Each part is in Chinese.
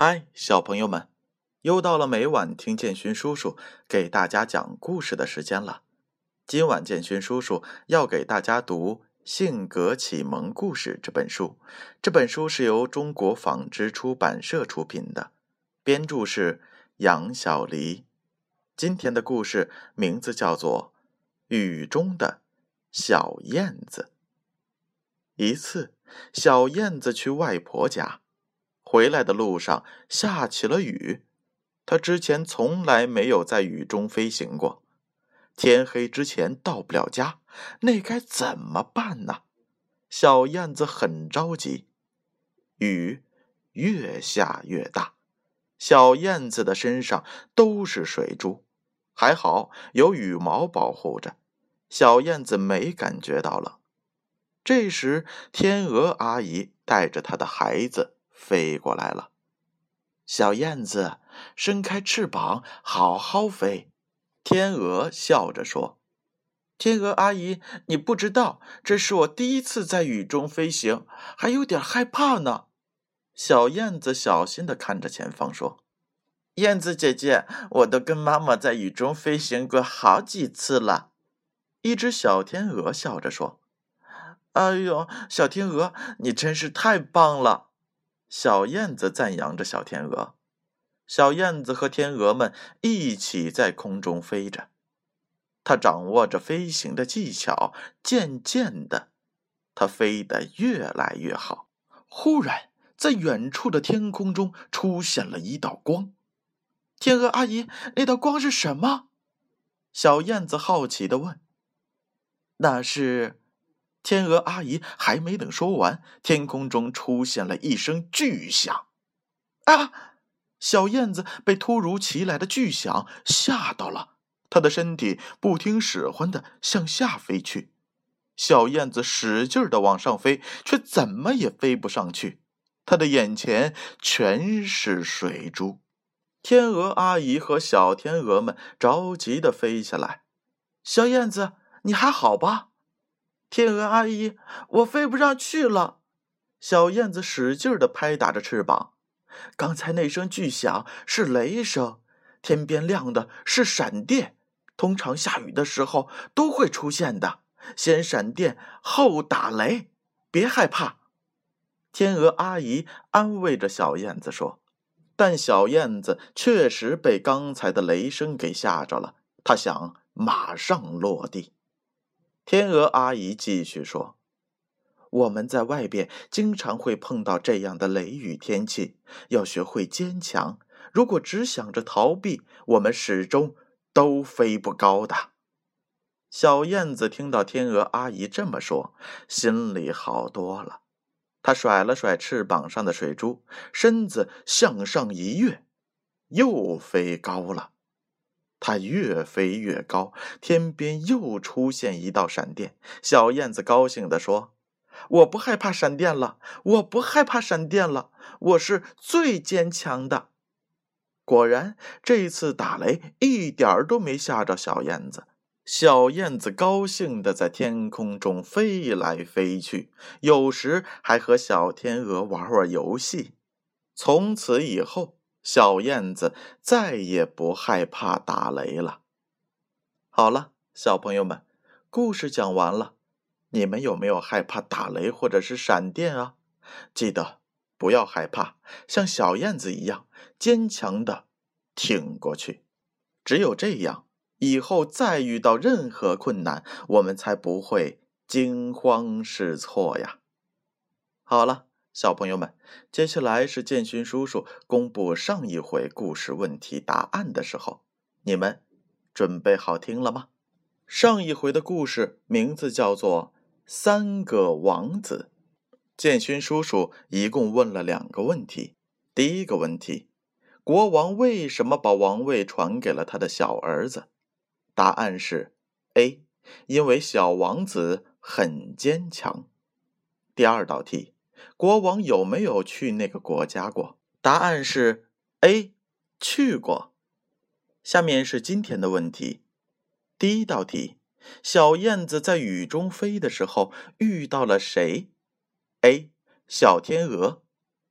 嗨，小朋友们，又到了每晚听建勋叔叔给大家讲故事的时间了。今晚建勋叔叔要给大家读《性格启蒙故事》这本书。这本书是由中国纺织出版社出品的，编著是杨小黎。今天的故事名字叫做《雨中的小燕子》。一次，小燕子去外婆家。回来的路上下起了雨，他之前从来没有在雨中飞行过。天黑之前到不了家，那该怎么办呢？小燕子很着急。雨越下越大，小燕子的身上都是水珠，还好有羽毛保护着，小燕子没感觉到冷。这时，天鹅阿姨带着她的孩子。飞过来了，小燕子伸开翅膀，好好飞。天鹅笑着说：“天鹅阿姨，你不知道，这是我第一次在雨中飞行，还有点害怕呢。”小燕子小心的看着前方，说：“燕子姐姐，我都跟妈妈在雨中飞行过好几次了。”一只小天鹅笑着说：“哎呦，小天鹅，你真是太棒了！”小燕子赞扬着小天鹅，小燕子和天鹅们一起在空中飞着，它掌握着飞行的技巧，渐渐的，它飞得越来越好。忽然，在远处的天空中出现了一道光。天鹅阿姨，那道光是什么？小燕子好奇的问。那是。天鹅阿姨还没等说完，天空中出现了一声巨响，啊！小燕子被突如其来的巨响吓到了，它的身体不听使唤的向下飞去。小燕子使劲的往上飞，却怎么也飞不上去，她的眼前全是水珠。天鹅阿姨和小天鹅们着急的飞下来：“小燕子，你还好吧？”天鹅阿姨，我飞不上去了。小燕子使劲的拍打着翅膀。刚才那声巨响是雷声，天边亮的是闪电。通常下雨的时候都会出现的，先闪电后打雷，别害怕。天鹅阿姨安慰着小燕子说。但小燕子确实被刚才的雷声给吓着了，她想马上落地。天鹅阿姨继续说：“我们在外边经常会碰到这样的雷雨天气，要学会坚强。如果只想着逃避，我们始终都飞不高的。”小燕子听到天鹅阿姨这么说，心里好多了。它甩了甩翅膀上的水珠，身子向上一跃，又飞高了。它越飞越高，天边又出现一道闪电。小燕子高兴地说：“我不害怕闪电了，我不害怕闪电了，我是最坚强的。”果然，这次打雷一点儿都没吓着小燕子。小燕子高兴地在天空中飞来飞去，有时还和小天鹅玩玩游戏。从此以后。小燕子再也不害怕打雷了。好了，小朋友们，故事讲完了。你们有没有害怕打雷或者是闪电啊？记得不要害怕，像小燕子一样坚强的挺过去。只有这样，以后再遇到任何困难，我们才不会惊慌失措呀。好了。小朋友们，接下来是建勋叔叔公布上一回故事问题答案的时候，你们准备好听了吗？上一回的故事名字叫做《三个王子》。建勋叔叔一共问了两个问题。第一个问题：国王为什么把王位传给了他的小儿子？答案是 A，因为小王子很坚强。第二道题。国王有没有去那个国家过？答案是 A，去过。下面是今天的问题。第一道题：小燕子在雨中飞的时候遇到了谁？A. 小天鹅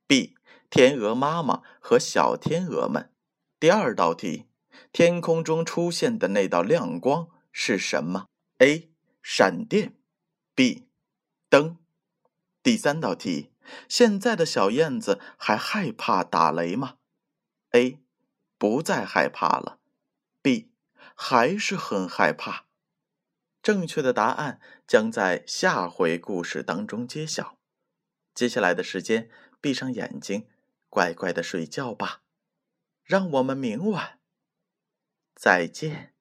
，B. 天鹅妈妈和小天鹅们。第二道题：天空中出现的那道亮光是什么？A. 闪电，B. 灯。第三道题：现在的小燕子还害怕打雷吗？A. 不再害怕了。B. 还是很害怕。正确的答案将在下回故事当中揭晓。接下来的时间，闭上眼睛，乖乖的睡觉吧。让我们明晚再见。